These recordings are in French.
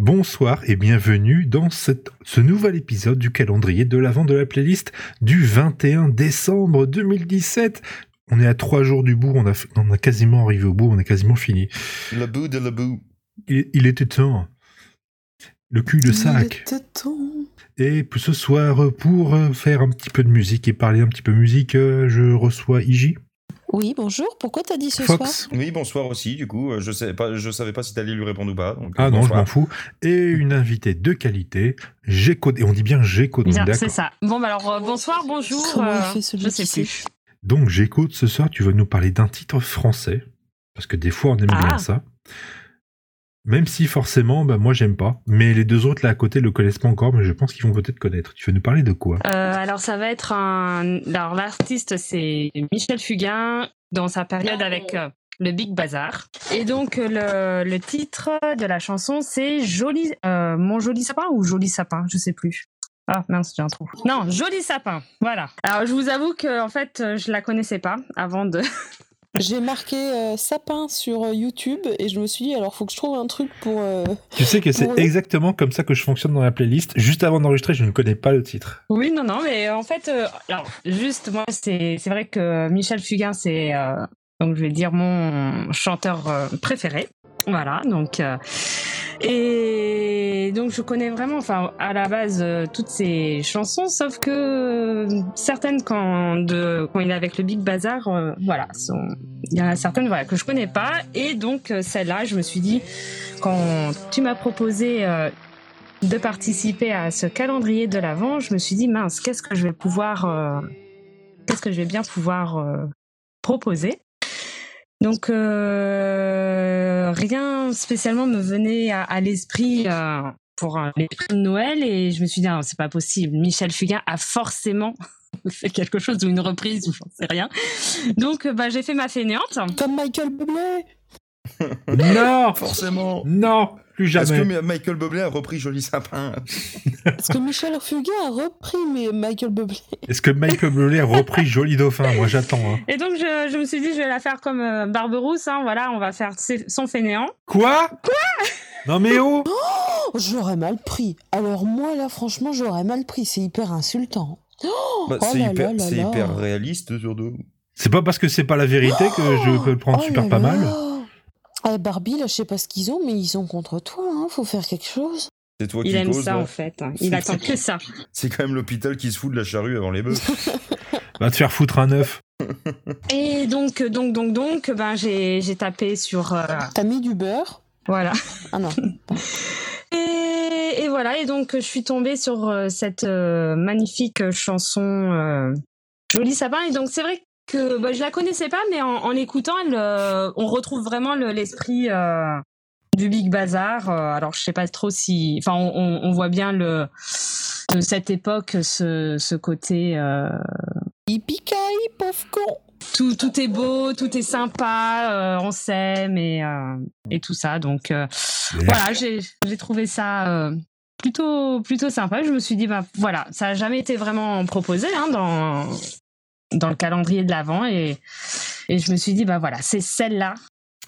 Bonsoir et bienvenue dans cette, ce nouvel épisode du calendrier de l'avant de la playlist du 21 décembre 2017. On est à trois jours du bout, on a, on a quasiment arrivé au bout, on a quasiment fini. Le bout de le bout. Il, il était temps. Le cul de sac. Il était temps. Et ce soir, pour euh, faire un petit peu de musique et parler un petit peu musique, euh, je reçois Iji, Oui, bonjour. Pourquoi t'as dit ce Fox. soir? Oui, bonsoir aussi, du coup. euh, Je sais pas, je savais pas si t'allais lui répondre ou pas. donc, Ah euh, non, je m'en fous. Et une invitée de qualité, Géco. Et on dit bien Géco. donc Bien, d'accord. c'est ça. Bon, bah alors, euh, bonsoir, bonjour. Comment il euh, fait celui je sais plus. Donc Géco, ce soir, tu vas nous parler d'un titre français. Parce que des fois, on aime Ah. bien ça. Même si forcément, bah, moi, j'aime pas. Mais les deux autres là à côté le connaissent pas encore, mais je pense qu'ils vont peut-être connaître. Tu veux nous parler de quoi? Euh, alors, ça va être un. Alors, l'artiste, c'est Michel Fugain, dans sa période avec euh, le Big Bazar. Et donc, le, le titre de la chanson, c'est Joli. euh, Mon joli sapin ou Joli sapin Je sais plus. Ah mince, j'ai un trou. Non, Joli sapin. Voilà. Alors, je vous avoue que, en fait, je la connaissais pas avant de. J'ai marqué euh, sapin sur euh, YouTube et je me suis dit, alors faut que je trouve un truc pour. euh, Tu sais que c'est le- exactement comme ça que je fonctionne dans la playlist. Juste avant d'enregistrer, je ne connais pas le titre. Oui, non, non, mais en fait, euh, alors, juste, moi, c'est c'est vrai que Michel Fugain, c'est, euh, donc, je vais dire, mon chanteur euh, préféré. Voilà, donc. Et donc, je connais vraiment, enfin, à la base, euh, toutes ses chansons, sauf que euh, certaines, quand, de, quand il est avec le Big Bazar, euh, voilà, il y en a certaines voilà, que je connais pas. Et donc, celle-là, je me suis dit, quand tu m'as proposé de participer à ce calendrier de l'Avent, je me suis dit mince, qu'est-ce que je vais pouvoir, qu'est-ce que je vais bien pouvoir proposer? Donc euh, rien spécialement me venait à, l'esprit euh, pour euh, l'esprit de Noël et je me suis dit non, c'est pas possible. Michel Fugain a forcément fait quelque chose ou une reprise ou j'en sais rien. Donc euh, bah j'ai fait ma fainéante. Comme Michael Bublé non Forcément. Non Plus Est-ce que jamais Michael Bublé a repris Joli Sapin Est-ce que Michel Fugain a repris mais Michael Bublé Est-ce que Michael Bublé a repris Joli Dauphin Moi, j'attends. hein. Et donc je, je me suis dit je vais la faire comme euh, Barberousse, hein, voilà, on va faire son fainéant. Quoi? Quoi? Non mais oh Oh, J'aurais mal pris. Alors moi là, franchement, j'aurais mal pris. C'est hyper insultant. Oh, Bah, oh C'est hyper, hyper réaliste, surtout. C'est pas parce que c'est pas la vérité que je peux le prendre Oh super pas mal. Eh, Barbie, là, je sais pas ce qu'ils ont, mais ils sont contre toi. Hein. Faut faire quelque chose. C'est toi Il qui aime ça là. en fait. hein. Il attend que ça. C'est quand même l'hôpital qui se fout de la charrue avant les bœufs. Va te faire foutre un œuf. Et donc, donc, donc, donc, ben j'ai j'ai tapé sur euh, T'as mis du beurre voilà. Ah non. Et, et voilà. Et donc je suis tombée sur euh, cette euh, magnifique chanson euh, Joli sapin. Et donc c'est vrai que bah, je la connaissais pas, mais en, en l'écoutant, elle, euh, on retrouve vraiment le- l'esprit euh, du Big Bazar. Euh, alors je sais pas trop si, enfin, on, on- on voit bien le de cette époque ce, ce côté. euh, pauvre con tout, tout est beau, tout est sympa, euh, on s'aime et, euh, et tout ça. Donc euh, voilà, j'ai j'ai trouvé ça euh, plutôt, plutôt sympa. Je me suis dit, bah voilà, ça n'a jamais été vraiment proposé hein, dans, dans le calendrier de l'Avent et, et je me suis dit, bah voilà, c'est celle-là.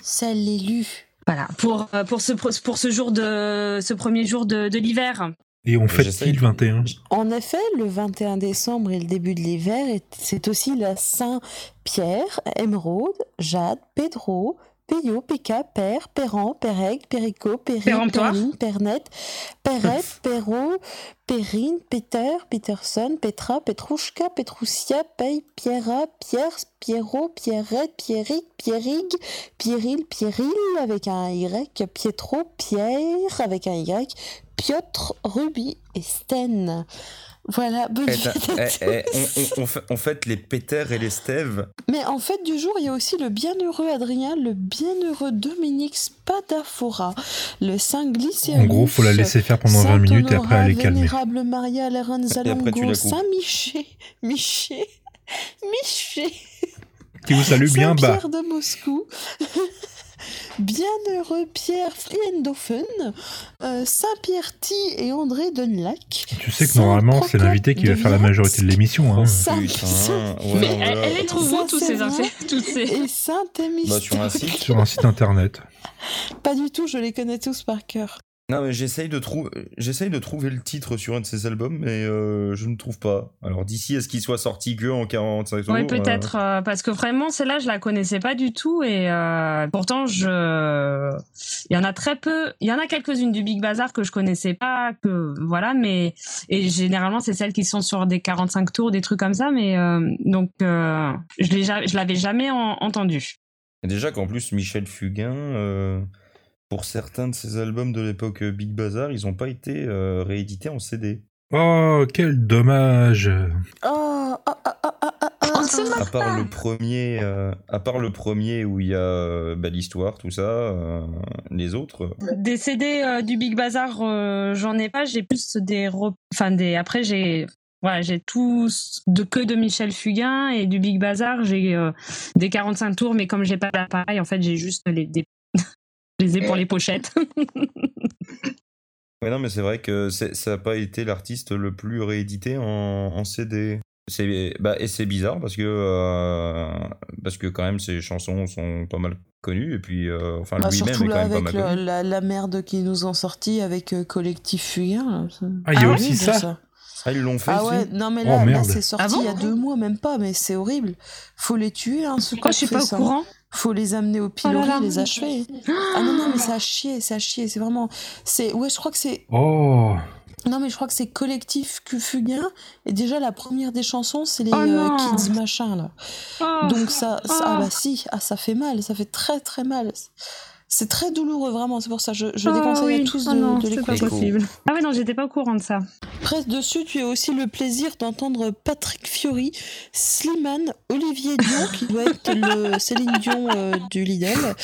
Ça l'élu. Voilà, pour, euh, pour, ce, pour ce jour de ce premier jour de, de l'hiver. Et on fait J'essaye. qui le 21 En effet, le 21 décembre et le début de l'hiver, est- c'est aussi la Saint-Pierre, Émeraude, Jade, Pedro, Peyo, Péka, Père, Perran, Pérègue, Péricot, Périne, Péremptoire. Perline, Pernette, Perrette, Perrault, Perrine, Peter, Peterson, Petra, Petrouchka, Petrousia, Paye, Pierra, Pierre, Pierrot, Pierrette, Pierrick, Pierrig, Pierril, Pierril avec un Y, Pietro, Pierre avec un Y, Piotr, Ruby et Sten. Voilà, bonne Eh, fête t'as- à eh, eh, on, fête les pétères et les stèves. Mais en fait du jour, il y a aussi le bienheureux Adrien, le bienheureux Dominique Spadafora, le Saint Glycérus. En gros, faut la laisser faire pendant 20 minutes et après elle est calmer. Vénérable Maria Lorenza Et après, tu la Longo. Saint Miché, Miché, Miché, Qui vous salue bien bas. Saint-Pierre de Moscou. Bienheureux Pierre Fliendofen, euh, Saint-Pierre T et André Denlac. Tu sais que normalement, c'est l'invité qui va faire la majorité de l'émission. Hein. Saint- ouais, Mais ouais, elle, elle où tous ces toutes ces... Et Saint-Émile. Bah, sur un site. Sur un site internet. Pas du tout, je les connais tous par cœur. Non, mais j'essaye de, trou- j'essaye de trouver le titre sur un de ces albums, mais euh, je ne trouve pas. Alors d'ici à ce qu'il soit sorti que en 45 tours. Oui, euh, peut-être, euh, parce que vraiment, celle-là, je la connaissais pas du tout et euh, pourtant, je, il y en a très peu, il y en a quelques-unes du Big Bazar que je connaissais pas, que voilà, mais et généralement, c'est celles qui sont sur des 45 tours, des trucs comme ça, mais euh, donc, euh, je l'ai, ja- je l'avais jamais en- entendu. Déjà qu'en plus, Michel Fugain, euh, pour certains de ses albums de l'époque euh, Big Bazar, ils n'ont pas été euh, réédités en CD. Oh, quel dommage. Oh, ah, ah, ah, ah, ah, ah, se ah. À part le premier, euh, à part le premier où il y a euh, bah, l'histoire, tout ça, euh, les autres. euh, Des CD euh, du Big Bazar, euh, j'en ai pas, j'ai plus des, enfin des, après j'ai. Voilà, j'ai tous de que de Michel Fugain et du Big Bazar, j'ai euh, des 45 tours, mais comme j'ai pas l'appareil, en fait, j'ai juste les, des... je les ai pour les pochettes. Ouais, non, mais c'est vrai que ça n'a pas été l'artiste le plus réédité en, en CD. C'est, bah, et c'est bizarre parce que, euh, parce que quand même ses chansons sont pas mal connues et puis euh, enfin Bah, lui-même est quand là même pas avec mal le- connu. la, la merde qu'ils nous ont sorti avec euh, Collectif c'est Ah, il y a Ah aussi ça. Ah ils l'ont fait Ah aussi ouais, non mais Oh, là, merde. c'est sorti Ah bon il y a deux mois, même pas, mais c'est horrible. Faut les tuer, hein, ceux qui Pourquoi ont je suis pas au ça. courant Faut les amener au pilori, Oh là là. les achever. Ah non, non, mais ça a chier, ça a chier, c'est vraiment... c'est Ouais, je crois que c'est... Oh, Non, mais je crois que c'est Collectif Fugain, et déjà la première des chansons, c'est les Oh euh. Kids machin, là. Oh. Donc ça, ça- ah Oh. bah si, ah, ça fait mal, ça fait très très mal. C'est très douloureux, vraiment, c'est pour ça, je, je Ah déconseille oui. à tous de, Ah non, de c'est pas possible. Ah ouais, non, j'étais pas au courant de ça. Presque dessus, tu as aussi le plaisir d'entendre Patrick Fiori, Slimane, Olivier Dion, qui doit être le Céline Dion euh, du Lidl,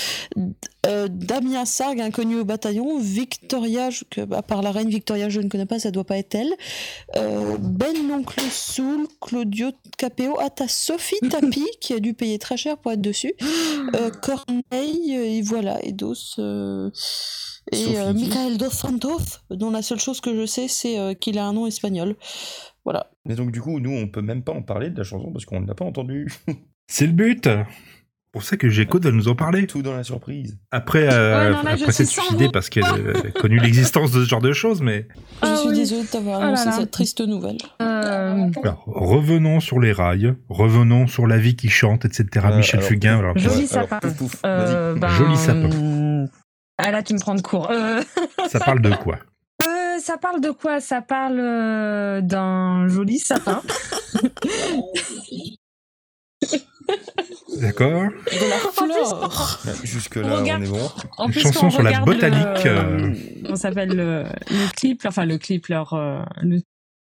euh, Damien Sargue, inconnu au bataillon, Victoria, je- que, à part la reine Victoria, je ne connais pas, ça doit pas être elle, euh, Ben l'oncle Soul, Claudio Capéo, ah t'as Sophie Tapi, qui a dû payer très cher pour être dessus, euh, Corneille, et voilà, et Dos... euh, et euh, Michael Dos Santos, dont la seule chose que je sais, c'est euh, qu'il a un nom espagnol. Voilà. Mais donc du coup nous on peut même pas en parler de la chanson parce qu'on ne l'a pas entendue. c'est le but. Pour ça que Géco doit nous en parler. Tout dans la surprise. Après, euh, Ouais, non, là, je après s'être sans suicidé vous. parce qu'elle a connu l'existence de ce genre de choses, mais Ah je suis oui. désolée de t'avoir Oh annoncé là. cette triste nouvelle. Euh, alors, revenons sur les rails, revenons sur la vie qui chante, etc. Euh, Michel alors, Fugain, alors, Joli Ouais, alors, sapin. pouf, pouf, euh, vas-y. ben, Joli sapin. Ah là, tu me prends de court. Euh, ça parle de quoi? Euh, ça parle de quoi? Ça parle euh, d'un joli sapin. D'accord De la flore. Jusque là Regarde. on est bon. En Une plus, chanson sur la botanique, le- euh. On s'appelle le, le clip, enfin le clip, leur. euh, le-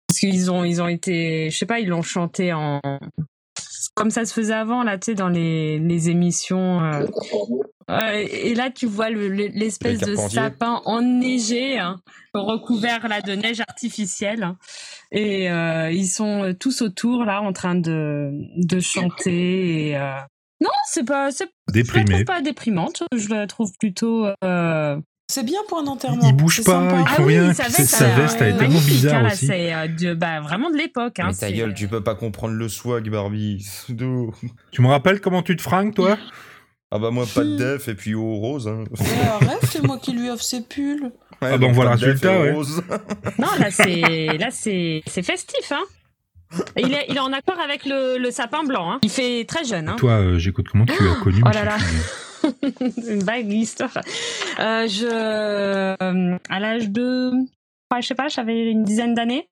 Parce qu'ils ont, ils ont été, je sais pas, ils l'ont chanté en. Comme ça se faisait avant, là, tu sais, dans les, les émissions. euh. Et là, tu vois le- le- l'espèce Le de sapin enneigé, hein, recouvert là de neige artificielle. hein. Et euh, ils sont euh, tous autour, là, en train de, de chanter. Et, euh, Non, c'est pas, c'est je la trouve pas déprimante. Je la trouve plutôt. euh, C'est bien pour un enterrement. Ils bougent c'est pas, sympa. ils font rien, sa puis veste, sa veste, elle est tellement magnifique, bizarre hein, aussi. C'est euh, bah, vraiment de l'époque. Hein, Mais ta gueule, tu peux pas comprendre le swag, Barbie. Tu me rappelles comment tu te fringues, toi? Ah bah moi, pas de def et puis au rose. Hein. Ouais, arrête, c'est moi qui lui offre ses pulls. Ouais, Ah bah, on voit le résultat, ouais. rose. Non, là, c'est là, c'est c'est festif. Hein. Il, est, il est en accord avec le, le sapin blanc. Hein. Il fait très jeune. Hein. Toi, euh, j'écoute comment tu as connu Oh là là. Une vague histoire. Euh, je, euh, à l'âge de, je sais pas, j'avais une dizaine d'années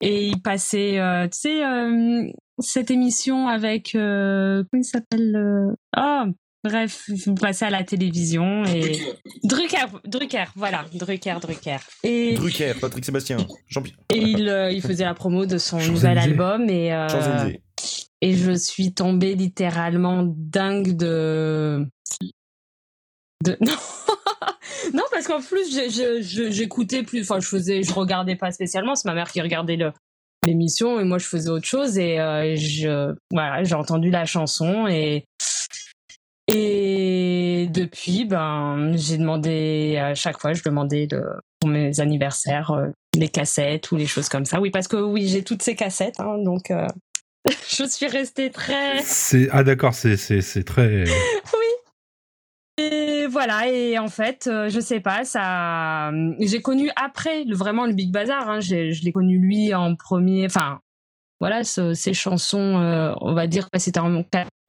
et il passait, euh, tu sais, cette émission avec, comment il s'appelle Oh, bref, il passait à la télévision et Drucker, Drucker, voilà, Drucker, Drucker. Et, Drucker, Patrick Sébastien, Jean-Pierre. et il, euh, il faisait la promo de son nouvel album et. euh, et je suis tombée littéralement dingue de. de... Non, non parce qu'en plus, j'écoutais plus. Enfin, je faisais, je regardais pas spécialement. C'est ma mère qui regardait le- l'émission et moi, je faisais autre chose. Et euh, je, voilà, j'ai entendu la chanson et. Et depuis, ben, j'ai demandé à chaque fois, je demandais le, pour mes anniversaires euh, les cassettes ou les choses comme ça. Oui, parce que oui, j'ai toutes ces cassettes, hein, donc euh, je suis restée très. C'est ah d'accord, c'est c'est c'est très Oui. Et voilà, et en fait, euh, je sais pas, ça. J'ai connu après le- vraiment le Big Bazar. Hein, je l'ai connu lui en premier. Enfin, voilà, ce- ces chansons, euh, on va dire que c'était en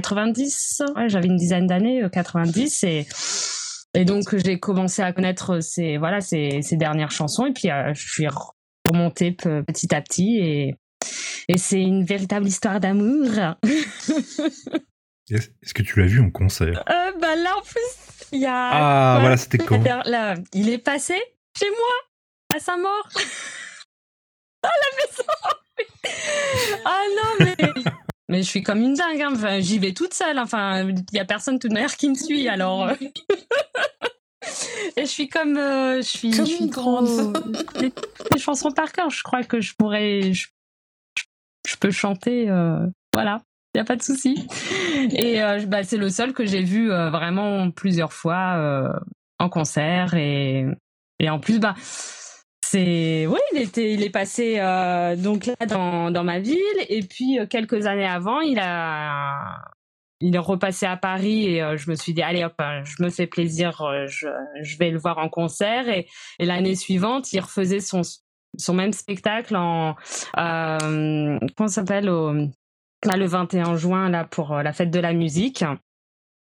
90. Ouais, j'avais une dizaine d'années, euh, 90, et et donc j'ai commencé à connaître ces voilà ces, ces dernières chansons, et puis euh, je suis remontée pe- petit à petit, et et c'est une véritable histoire d'amour. Est-ce que tu l'as vu en concert? Euh, bah là en plus, il y a. Ah, ouais, voilà, c'était quand? là, il est passé chez moi à sa mort. à la maison. ah non mais. Mais je suis comme une dingue, hein. Enfin, j'y vais toute seule. Enfin, il y a personne de toute manière qui me suit, alors. Et je suis comme, euh, je suis, Comme je suis une grande. trop- les, les chansons par cœur. Je crois que je pourrais, je, je peux chanter, euh, voilà, il y a pas de souci. Et euh, bah, c'est le seul que j'ai vu vraiment plusieurs fois en concert et et en plus bah oui il était il est passé euh, donc là dans dans ma ville. Et puis euh, quelques années avant il a il est repassé à Paris et euh, je me suis dit allez hop je me fais plaisir je, je vais le voir en concert. Et, l'année suivante il refaisait son son même spectacle en comment s'appelle là, le 21 juin là pour la fête de la musique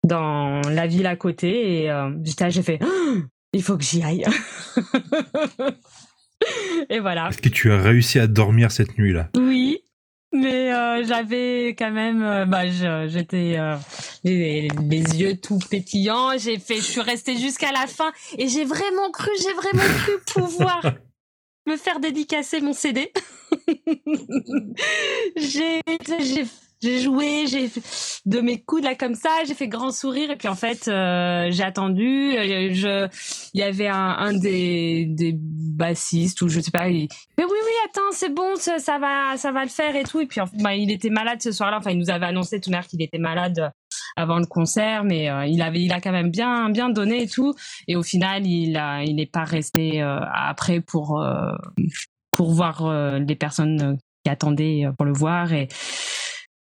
dans la ville à côté. Et j'étais j'ai fait il faut que j'y aille et voilà. Est-ce que tu as réussi à dormir cette nuit-là? Oui mais euh, j'avais quand même euh, bah j'étais euh, les, les yeux tout pétillants j'ai fait je suis restée jusqu'à la fin et j'ai vraiment cru j'ai vraiment cru pouvoir me faire dédicacer mon CD j'ai j'ai j'ai joué, j'ai de mes coudes là comme ça, j'ai fait grand sourire et puis en fait euh, j'ai attendu. euh, Je, il y avait un, un des, des bassistes ou je sais pas. Il, mais oui oui attends c'est bon ça, va ça va le faire et tout et puis en fait, bah, il était malade ce soir-là. Enfin il nous avait annoncé tout à l'heure qu'il était malade avant le concert, mais euh, il avait il a quand même bien bien donné et tout. Et au final il a il n'est pas resté euh, après pour euh, pour voir euh, les personnes qui attendaient pour le voir et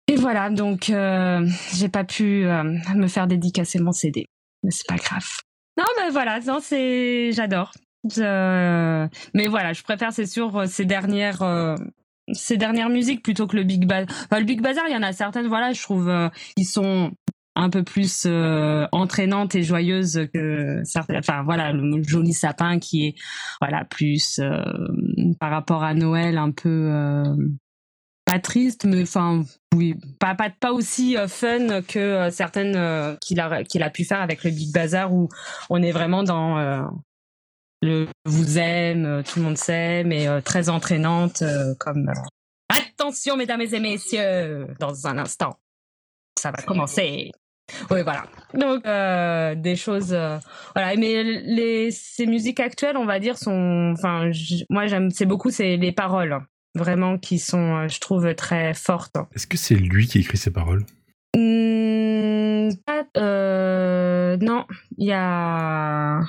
et voilà, donc euh, j'ai pas pu euh, me faire dédicacer mon CD, mais c'est pas grave. Non, mais voilà, non, c'est j'adore. Mais voilà, je préfère c'est sûr euh, ces dernières euh, ces dernières musiques plutôt que le Big Bazar. Le Big Bazar, il y en a certaines, voilà, je trouve ils sont un peu plus euh, entraînantes et joyeuses que certaines. Enfin voilà, le joli sapin qui est voilà plus par rapport à Noël un peu. Pas triste, mais enfin, oui, pas, pas, pas aussi euh, fun que euh, certaines euh, qu'il a, qu'il a pu faire avec le Big Bazar où on est vraiment dans le vous aime, tout le monde s'aime et très entraînante comme. Attention, mesdames et messieurs, dans un instant, ça va commencer. Oui, voilà. Donc des choses, voilà. Mais les ces musiques actuelles, on va dire, sont, enfin, moi j'aime, c'est beaucoup, c'est les paroles vraiment qui sont, euh, je trouve, très fortes. Est-ce que c'est lui qui écrit ces paroles? Pas- euh, non, il y a.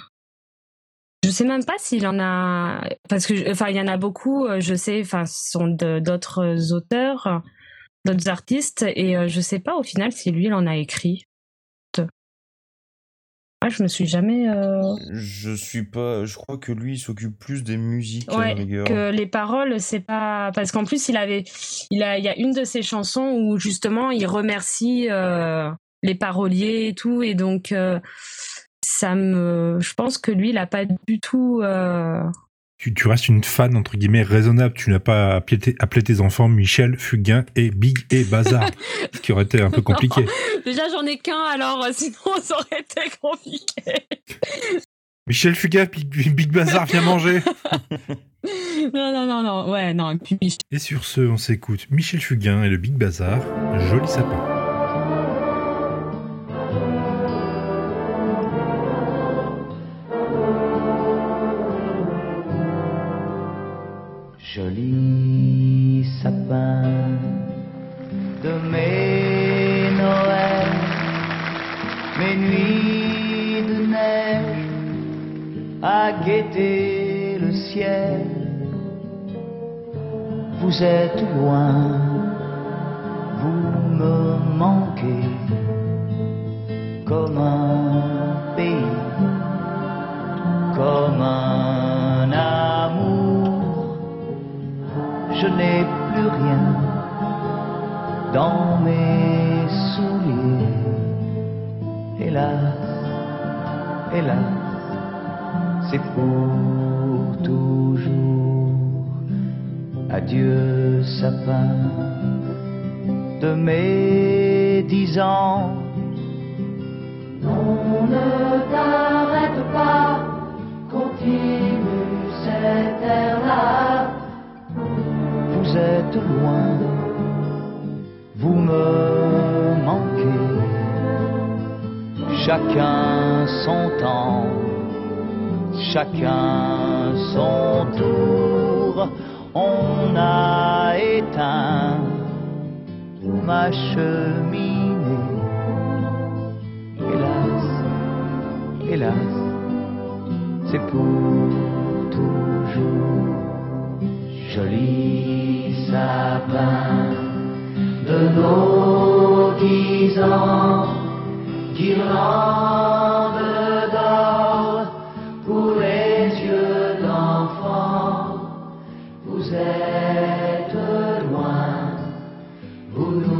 Je sais même pas s'il en a, parce que, enfin, il y en a beaucoup. euh, Je sais, enfin, ce sont d'autres auteurs, d'autres artistes, et je sais pas au final si lui il en a écrit. Je me suis jamais. euh, Je suis pas. Je crois que lui, il s'occupe plus des musiques à la Ouais, rigueur. que les paroles, c'est pas parce qu'en plus il avait, il a, il y a une de ses chansons où justement il remercie euh, les paroliers et tout, et donc euh, ça me, je pense que lui il a pas du tout. Tu, tu restes une fan, entre guillemets, raisonnable. Tu n'as pas appelé tes, appelé tes enfants Michel, Fugain et Big et Bazar. ce qui aurait été un peu compliqué. Déjà j'en ai qu'un, alors euh, sinon ça aurait été compliqué. Michel Fugain, Big, Big Bazar, viens manger non non non non, ouais non. Et puis Et sur ce, on s'écoute Michel Fugain et le Big Bazar, Joli Sapin. Guetter le ciel. Vous êtes loin, vous me manquez comme un comme un amour. Je n'ai plus rien dans mes souliers. Hélas, hélas, c'est pour toujours. Adieu, sapin de mes dix ans. On ne t'arrête pas, continue cette air-là. Vous êtes loin, vous me manquez. Chacun son temps, chacun son tour. On a éteint ma cheminée. Hélas, hélas, c'est pour toujours. Joli sapin de nos dix ans, guirlande vous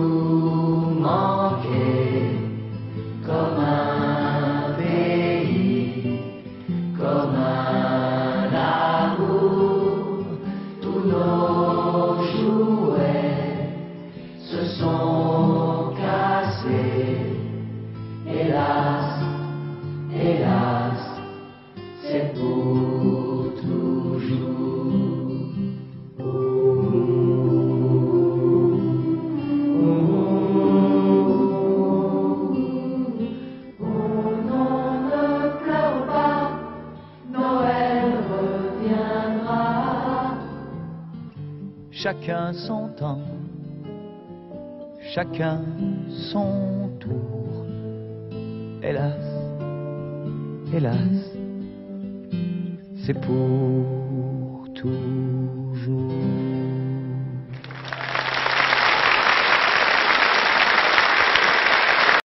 Chacun son temps, chacun son tour. Hélas, hélas, c'est pour toujours.